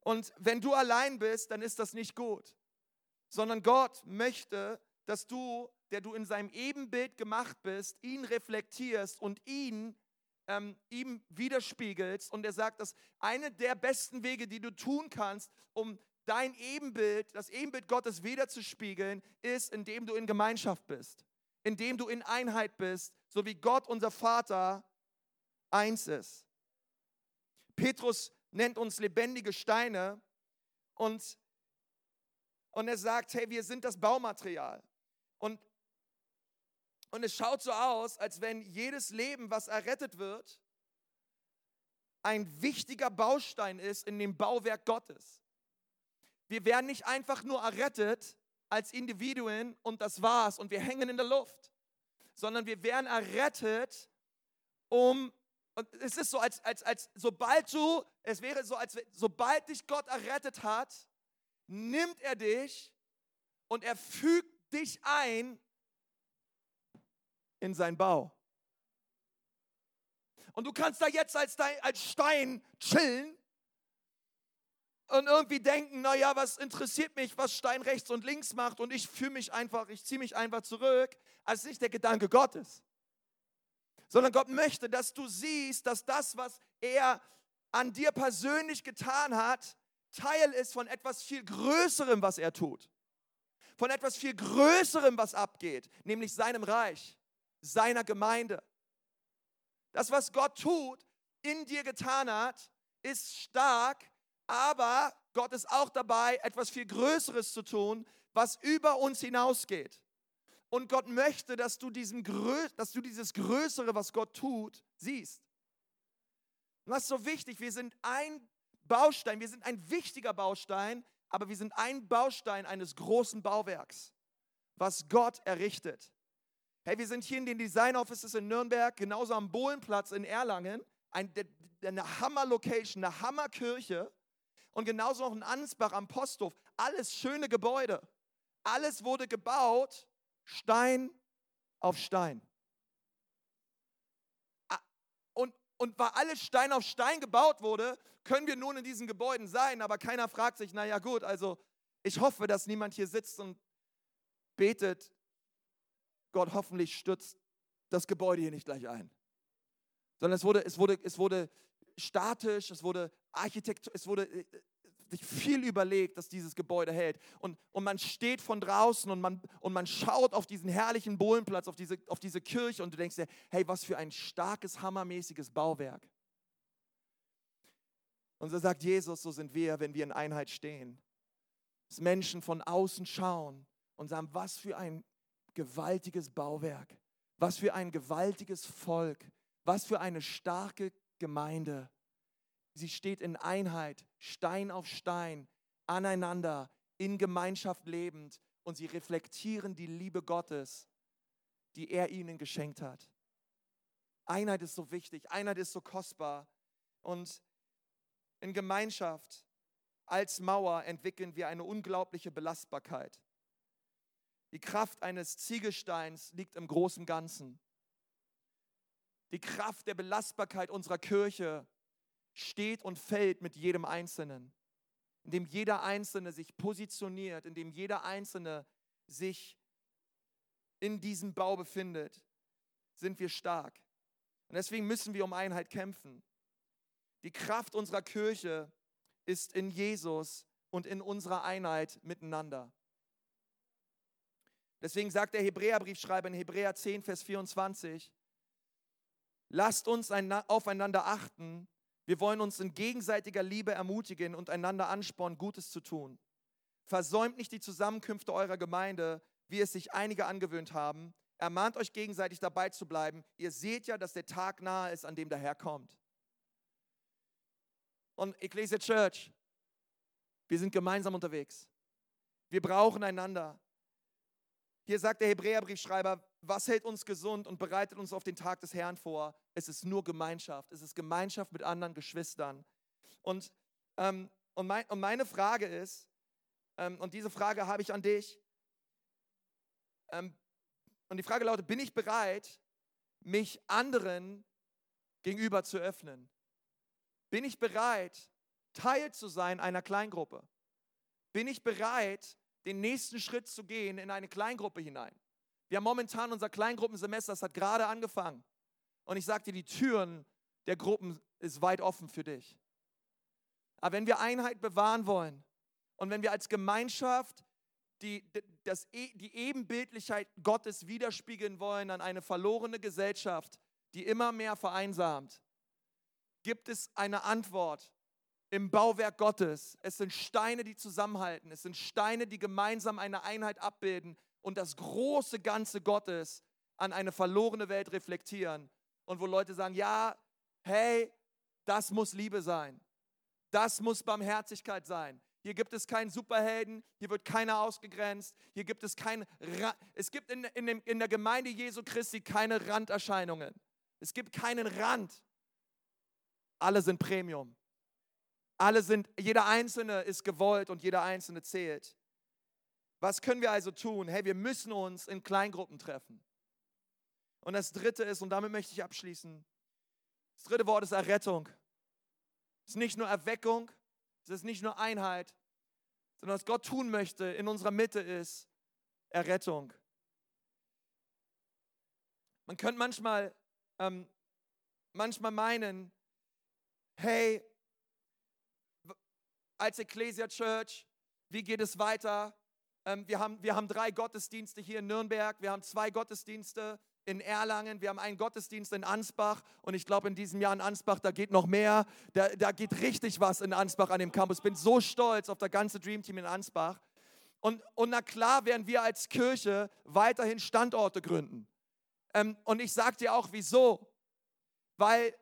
Und wenn du allein bist, dann ist das nicht gut, sondern Gott möchte, dass du, der du in seinem Ebenbild gemacht bist, ihn reflektierst und ihn ähm, ihm widerspiegelst. Und er sagt, dass eine der besten Wege, die du tun kannst, um dein Ebenbild, das Ebenbild Gottes wiederzuspiegeln, ist, indem du in Gemeinschaft bist, indem du in Einheit bist, so wie Gott, unser Vater, eins ist. Petrus nennt uns lebendige Steine und, und er sagt, hey, wir sind das Baumaterial. Und und es schaut so aus, als wenn jedes Leben, was errettet wird, ein wichtiger Baustein ist in dem Bauwerk Gottes. Wir werden nicht einfach nur errettet als Individuen und das war's und wir hängen in der Luft, sondern wir werden errettet, um, und es ist so, als, als, als sobald du, es wäre so, als sobald dich Gott errettet hat, nimmt er dich und er fügt dich ein in sein Bau. Und du kannst da jetzt als, als Stein chillen und irgendwie denken, naja, was interessiert mich, was Stein rechts und links macht und ich fühle mich einfach, ich ziehe mich einfach zurück. als nicht der Gedanke Gottes. Sondern Gott möchte, dass du siehst, dass das, was er an dir persönlich getan hat, Teil ist von etwas viel Größerem, was er tut. Von etwas viel Größerem, was abgeht, nämlich seinem Reich seiner Gemeinde. Das, was Gott tut, in dir getan hat, ist stark, aber Gott ist auch dabei, etwas viel Größeres zu tun, was über uns hinausgeht. Und Gott möchte, dass du, diesen, dass du dieses Größere, was Gott tut, siehst. Und das ist so wichtig. Wir sind ein Baustein, wir sind ein wichtiger Baustein, aber wir sind ein Baustein eines großen Bauwerks, was Gott errichtet. Hey, wir sind hier in den Design Offices in Nürnberg, genauso am Bohlenplatz in Erlangen, ein, eine Hammer-Location, eine Hammerkirche und genauso noch in Ansbach am Posthof. Alles schöne Gebäude. Alles wurde gebaut, Stein auf Stein. Ah, und, und weil alles Stein auf Stein gebaut wurde, können wir nun in diesen Gebäuden sein, aber keiner fragt sich, naja gut, also ich hoffe, dass niemand hier sitzt und betet, Gott hoffentlich stürzt das Gebäude hier nicht gleich ein. Sondern es wurde, es wurde, es wurde statisch, es wurde Architektur, es wurde äh, sich viel überlegt, dass dieses Gebäude hält. Und, und man steht von draußen und man, und man schaut auf diesen herrlichen Bohlenplatz, auf diese, auf diese Kirche und du denkst dir, hey, was für ein starkes, hammermäßiges Bauwerk. Und so sagt Jesus, so sind wir, wenn wir in Einheit stehen. Dass Menschen von außen schauen und sagen, was für ein gewaltiges Bauwerk. Was für ein gewaltiges Volk. Was für eine starke Gemeinde. Sie steht in Einheit, Stein auf Stein, aneinander, in Gemeinschaft lebend und sie reflektieren die Liebe Gottes, die er ihnen geschenkt hat. Einheit ist so wichtig, Einheit ist so kostbar und in Gemeinschaft als Mauer entwickeln wir eine unglaubliche Belastbarkeit. Die Kraft eines Ziegelsteins liegt im großen Ganzen. Die Kraft der Belastbarkeit unserer Kirche steht und fällt mit jedem Einzelnen. Indem jeder Einzelne sich positioniert, indem jeder Einzelne sich in diesem Bau befindet, sind wir stark. Und deswegen müssen wir um Einheit kämpfen. Die Kraft unserer Kirche ist in Jesus und in unserer Einheit miteinander. Deswegen sagt der Hebräerbriefschreiber in Hebräer 10, Vers 24, lasst uns aufeinander achten, wir wollen uns in gegenseitiger Liebe ermutigen und einander anspornen, Gutes zu tun. Versäumt nicht die Zusammenkünfte eurer Gemeinde, wie es sich einige angewöhnt haben. Ermahnt euch gegenseitig dabei zu bleiben. Ihr seht ja, dass der Tag nahe ist, an dem der Herr kommt. Und Ecclesia Church, wir sind gemeinsam unterwegs. Wir brauchen einander. Hier sagt der Hebräerbriefschreiber, was hält uns gesund und bereitet uns auf den Tag des Herrn vor? Es ist nur Gemeinschaft. Es ist Gemeinschaft mit anderen Geschwistern. Und, ähm, und, mein, und meine Frage ist, ähm, und diese Frage habe ich an dich, ähm, und die Frage lautet, bin ich bereit, mich anderen gegenüber zu öffnen? Bin ich bereit, Teil zu sein einer Kleingruppe? Bin ich bereit, den nächsten Schritt zu gehen in eine Kleingruppe hinein? Wir haben momentan unser Kleingruppensemester, das hat gerade angefangen. Und ich sage dir, die Türen der Gruppen ist weit offen für dich. Aber wenn wir Einheit bewahren wollen und wenn wir als Gemeinschaft die, das, e, die Ebenbildlichkeit Gottes widerspiegeln wollen an eine verlorene Gesellschaft, die immer mehr vereinsamt, gibt es eine Antwort im Bauwerk Gottes. Es sind Steine, die zusammenhalten. Es sind Steine, die gemeinsam eine Einheit abbilden und das große Ganze Gottes an eine verlorene Welt reflektieren. Und wo Leute sagen, ja, hey, das muss Liebe sein. Das muss Barmherzigkeit sein. Hier gibt es keinen Superhelden, hier wird keiner ausgegrenzt, hier gibt es kein, Ra es gibt in, in, dem, in der Gemeinde Jesu Christi keine Randerscheinungen. Es gibt keinen Rand. Alle sind Premium. Alle sind, jeder Einzelne ist gewollt und jeder Einzelne zählt. Was können wir also tun? Hey, wir müssen uns in Kleingruppen treffen. Und das dritte ist, und damit möchte ich abschließen, das dritte Wort ist Errettung. Es ist nicht nur Erweckung, es ist nicht nur Einheit, sondern was Gott tun möchte in unserer Mitte ist Errettung. Man könnte manchmal, ähm, manchmal meinen, hey, als Ecclesia Church, wie geht es weiter? Ähm, wir, haben, wir haben drei Gottesdienste hier in Nürnberg, wir haben zwei Gottesdienste in Erlangen, wir haben einen Gottesdienst in Ansbach und ich glaube in diesem Jahr in Ansbach, da geht noch mehr, da, da geht richtig was in Ansbach an dem Campus. Bin so stolz auf das ganze Dream Team in Ansbach. Und, und na klar werden wir als Kirche weiterhin Standorte gründen. Ähm, und ich sage dir auch wieso. Weil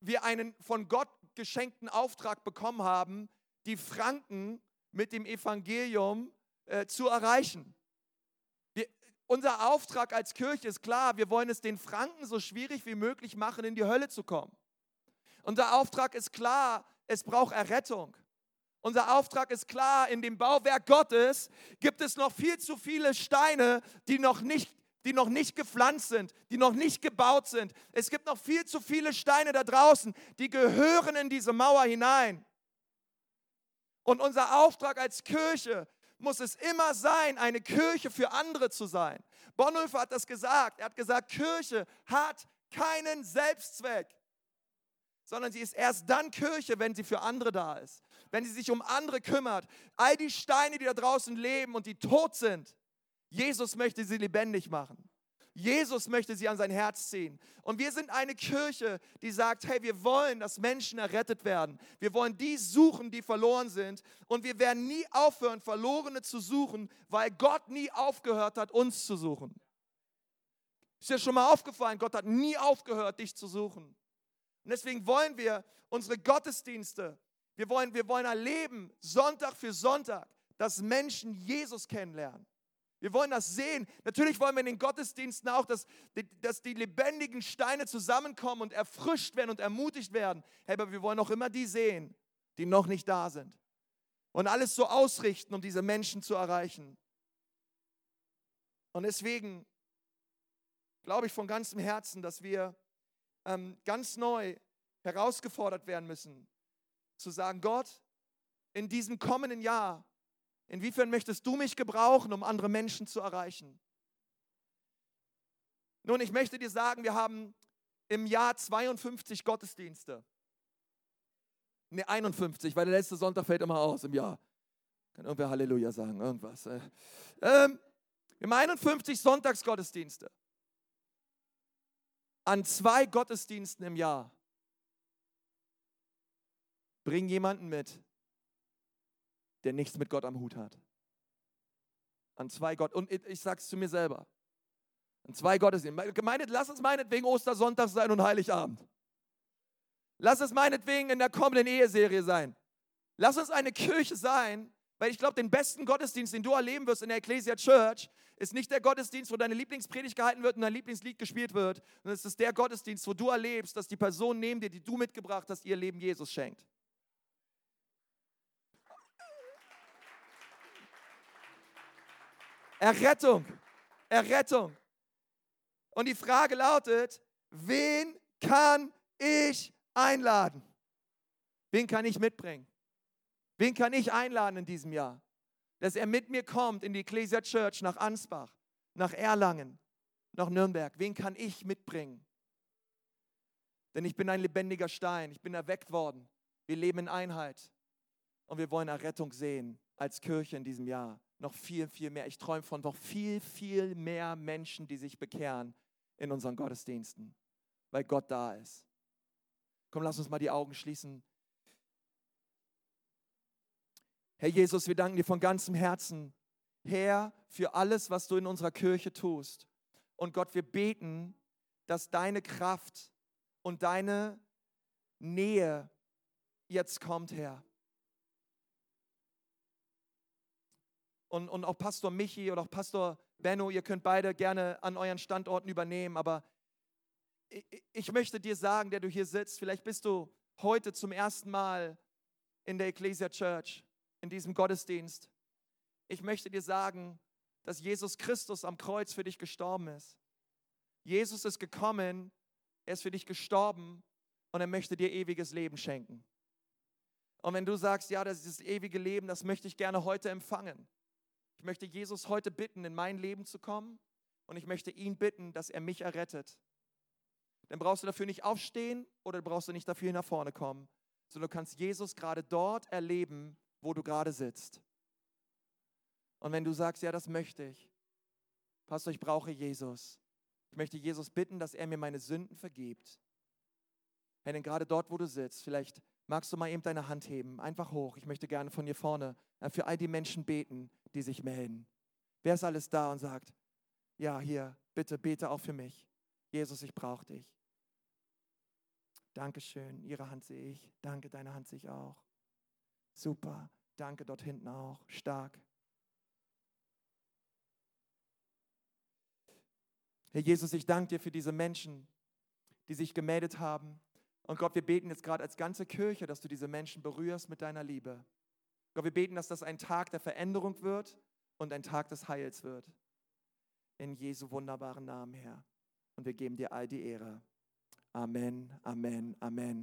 wir einen von Gott geschenkten Auftrag bekommen haben, die Franken mit dem Evangelium äh, zu erreichen. Wir, unser Auftrag als Kirche ist klar, wir wollen es den Franken so schwierig wie möglich machen, in die Hölle zu kommen. Unser Auftrag ist klar, es braucht Errettung. Unser Auftrag ist klar, in dem Bauwerk Gottes gibt es noch viel zu viele Steine, die noch nicht die noch nicht gepflanzt sind, die noch nicht gebaut sind. Es gibt noch viel zu viele Steine da draußen, die gehören in diese Mauer hinein. Und unser Auftrag als Kirche muss es immer sein, eine Kirche für andere zu sein. Bonhoeffer hat das gesagt. Er hat gesagt, Kirche hat keinen Selbstzweck, sondern sie ist erst dann Kirche, wenn sie für andere da ist, wenn sie sich um andere kümmert. All die Steine, die da draußen leben und die tot sind, Jesus möchte sie lebendig machen. Jesus möchte sie an sein Herz ziehen. Und wir sind eine Kirche, die sagt, hey, wir wollen, dass Menschen errettet werden. Wir wollen die suchen, die verloren sind. Und wir werden nie aufhören, Verlorene zu suchen, weil Gott nie aufgehört hat, uns zu suchen. Ist dir schon mal aufgefallen, Gott hat nie aufgehört, dich zu suchen. Und deswegen wollen wir unsere Gottesdienste, wir wollen, wir wollen erleben, Sonntag für Sonntag, dass Menschen Jesus kennenlernen. Wir wollen das sehen. Natürlich wollen wir in den Gottesdiensten auch, dass, dass die lebendigen Steine zusammenkommen und erfrischt werden und ermutigt werden. Hey, aber wir wollen auch immer die sehen, die noch nicht da sind. Und alles so ausrichten, um diese Menschen zu erreichen. Und deswegen glaube ich von ganzem Herzen, dass wir ähm, ganz neu herausgefordert werden müssen, zu sagen, Gott, in diesem kommenden Jahr Inwiefern möchtest du mich gebrauchen, um andere Menschen zu erreichen? Nun, ich möchte dir sagen, wir haben im Jahr 52 Gottesdienste. Ne, 51, weil der letzte Sonntag fällt immer aus im Jahr. Kann irgendwer Halleluja sagen, irgendwas. Äh. Ähm, wir haben 51 Sonntagsgottesdienste. An zwei Gottesdiensten im Jahr. Bring jemanden mit, der nichts mit Gott am Hut hat. An zwei Gott. Und ich sage es zu mir selber. An zwei Gottesdiensten. Gemeinde, lass es meinetwegen Ostersonntag sein und Heiligabend. Lass es meinetwegen in der kommenden Eheserie sein. Lass uns eine Kirche sein, weil ich glaube, den besten Gottesdienst, den du erleben wirst in der Ecclesia Church, ist nicht der Gottesdienst, wo deine Lieblingspredigt gehalten wird und dein Lieblingslied gespielt wird, sondern es ist der Gottesdienst, wo du erlebst, dass die Person neben dir, die du mitgebracht hast, ihr Leben Jesus schenkt. Errettung. Errettung. Und die Frage lautet, wen kann ich einladen? Wen kann ich mitbringen? Wen kann ich einladen in diesem Jahr? Dass er mit mir kommt in die Ecclesia Church nach Ansbach, nach Erlangen, nach Nürnberg. Wen kann ich mitbringen? Denn ich bin ein lebendiger Stein. Ich bin erweckt worden. Wir leben in Einheit. Und wir wollen Errettung sehen als Kirche in diesem Jahr noch viel, viel mehr. Ich träume von noch viel, viel mehr Menschen, die sich bekehren in unseren Gottesdiensten, weil Gott da ist. Komm, lass uns mal die Augen schließen. Herr Jesus, wir danken dir von ganzem Herzen, Herr, für alles, was du in unserer Kirche tust. Und Gott, wir beten, dass deine Kraft und deine Nähe jetzt kommt, Herr. Und, und auch Pastor Michi oder auch Pastor Benno, ihr könnt beide gerne an euren Standorten übernehmen, aber ich, ich möchte dir sagen, der du hier sitzt, vielleicht bist du heute zum ersten Mal in der Ecclesia Church, in diesem Gottesdienst. Ich möchte dir sagen, dass Jesus Christus am Kreuz für dich gestorben ist. Jesus ist gekommen, er ist für dich gestorben und er möchte dir ewiges Leben schenken. Und wenn du sagst, ja, das ist das ewige Leben, das möchte ich gerne heute empfangen, ich möchte Jesus heute bitten, in mein Leben zu kommen und ich möchte ihn bitten, dass er mich errettet. Dann brauchst du dafür nicht aufstehen oder brauchst du nicht dafür nach vorne kommen, sondern du kannst Jesus gerade dort erleben, wo du gerade sitzt. Und wenn du sagst, ja, das möchte ich, Pastor, ich brauche Jesus. Ich möchte Jesus bitten, dass er mir meine Sünden vergibt. Hey, denn gerade dort, wo du sitzt, vielleicht magst du mal eben deine Hand heben, einfach hoch. Ich möchte gerne von hier vorne äh, für all die Menschen beten, die sich melden. Wer ist alles da und sagt, ja, hier, bitte bete auch für mich. Jesus, ich brauche dich. Dankeschön, Ihre Hand sehe ich. Danke, deine Hand sehe ich auch. Super, danke dort hinten auch. Stark. Herr Jesus, ich danke dir für diese Menschen, die sich gemeldet haben. Und Gott, wir beten jetzt gerade als ganze Kirche, dass du diese Menschen berührst mit deiner Liebe. Gott, wir beten, dass das ein Tag der Veränderung wird und ein Tag des Heils wird. In Jesu wunderbaren Namen, Herr. Und wir geben dir all die Ehre. Amen, Amen, Amen.